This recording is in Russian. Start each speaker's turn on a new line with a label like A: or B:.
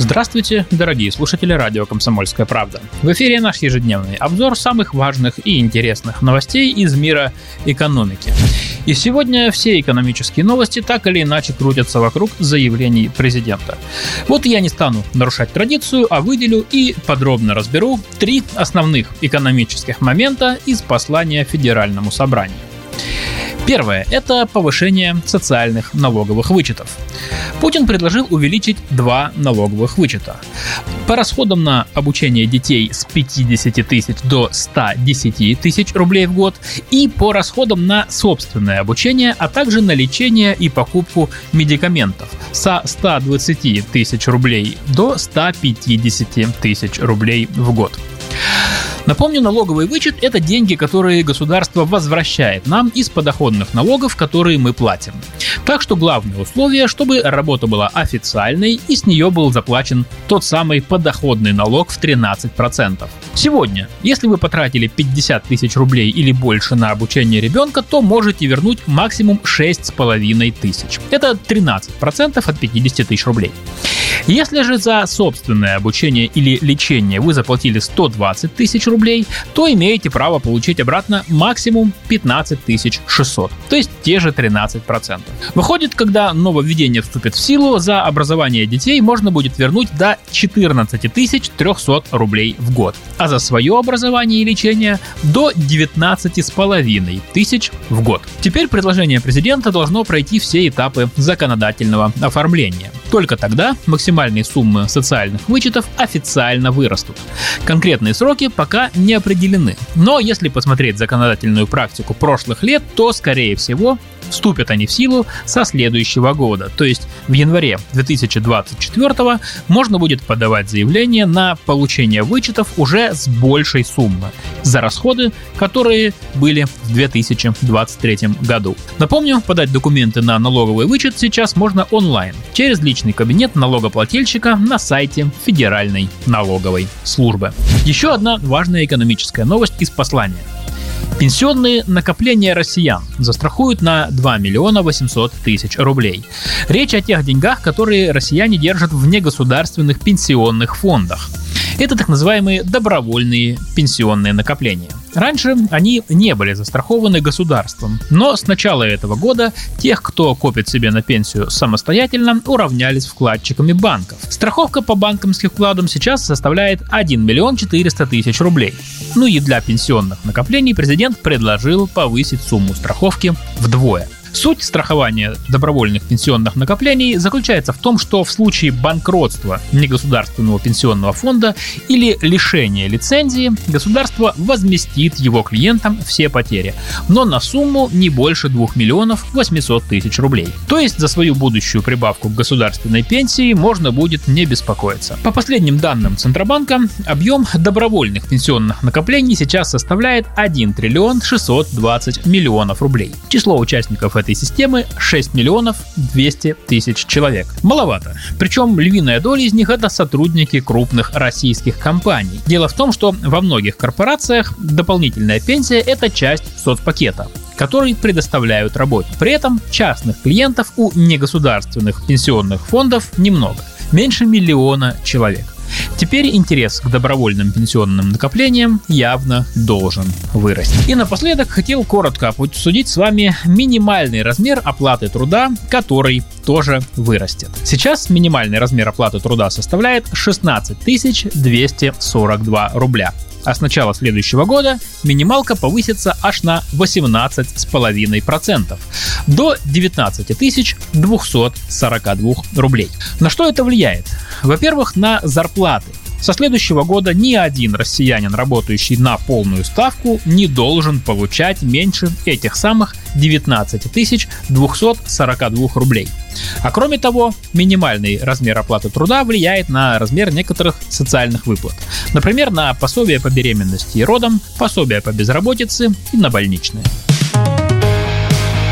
A: Здравствуйте, дорогие слушатели радио «Комсомольская правда». В эфире наш ежедневный обзор самых важных и интересных новостей из мира экономики. И сегодня все экономические новости так или иначе крутятся вокруг заявлений президента. Вот я не стану нарушать традицию, а выделю и подробно разберу три основных экономических момента из послания Федеральному собранию. Первое – это повышение социальных налоговых вычетов. Путин предложил увеличить два налоговых вычета. По расходам на обучение детей с 50 тысяч до 110 тысяч рублей в год и по расходам на собственное обучение, а также на лечение и покупку медикаментов со 120 тысяч рублей до 150 тысяч рублей в год. Напомню, налоговый вычет – это деньги, которые государство возвращает нам из подоходных налогов, которые мы платим. Так что главное условие, чтобы работа была официальной и с нее был заплачен тот самый подоходный налог в 13%. Сегодня, если вы потратили 50 тысяч рублей или больше на обучение ребенка, то можете вернуть максимум 6,5 тысяч. Это 13% от 50 тысяч рублей. Если же за собственное обучение или лечение вы заплатили 120 тысяч рублей, то имеете право получить обратно максимум 15 600, то есть те же 13%. Выходит, когда нововведение вступит в силу, за образование детей можно будет вернуть до 14 300 рублей в год, а за свое образование и лечение до 19,5 тысяч в год. Теперь предложение президента должно пройти все этапы законодательного оформления. Только тогда максимальные суммы социальных вычетов официально вырастут. Конкретные сроки пока не определены. Но если посмотреть законодательную практику прошлых лет, то, скорее всего, Вступят они в силу со следующего года, то есть в январе 2024 можно будет подавать заявление на получение вычетов уже с большей суммы за расходы, которые были в 2023 году. Напомню, подать документы на налоговый вычет сейчас можно онлайн через личный кабинет налогоплательщика на сайте Федеральной налоговой службы. Еще одна важная экономическая новость из послания. Пенсионные накопления россиян застрахуют на 2 миллиона 800 тысяч рублей. Речь о тех деньгах, которые россияне держат в негосударственных пенсионных фондах. Это так называемые добровольные пенсионные накопления. Раньше они не были застрахованы государством, но с начала этого года тех, кто копит себе на пенсию самостоятельно, уравнялись вкладчиками банков. Страховка по банковским вкладам сейчас составляет 1 миллион 400 тысяч рублей. Ну и для пенсионных накоплений президент предложил повысить сумму страховки вдвое. Суть страхования добровольных пенсионных накоплений заключается в том, что в случае банкротства негосударственного пенсионного фонда или лишения лицензии, государство возместит его клиентам все потери, но на сумму не больше 2 миллионов 800 тысяч рублей. То есть за свою будущую прибавку к государственной пенсии можно будет не беспокоиться. По последним данным Центробанка, объем добровольных пенсионных накоплений сейчас составляет 1 триллион 620 миллионов рублей. Число участников этой системы 6 миллионов 200 тысяч человек. Маловато. Причем львиная доля из них это сотрудники крупных российских компаний. Дело в том, что во многих корпорациях дополнительная пенсия это часть соцпакета который предоставляют работе. При этом частных клиентов у негосударственных пенсионных фондов немного, меньше миллиона человек. Теперь интерес к добровольным пенсионным накоплениям явно должен вырасти. И напоследок хотел коротко обсудить с вами минимальный размер оплаты труда, который тоже вырастет. Сейчас минимальный размер оплаты труда составляет 16 242 рубля а с начала следующего года минималка повысится аж на 18,5% до 19 242 рублей. На что это влияет? Во-первых, на зарплаты Со следующего года ни один россиянин, работающий на полную ставку, не должен получать меньше этих самых 19 242 рублей. А кроме того, минимальный размер оплаты труда влияет на размер некоторых социальных выплат. Например, на пособие по беременности и родам, пособие по безработице и на больничные.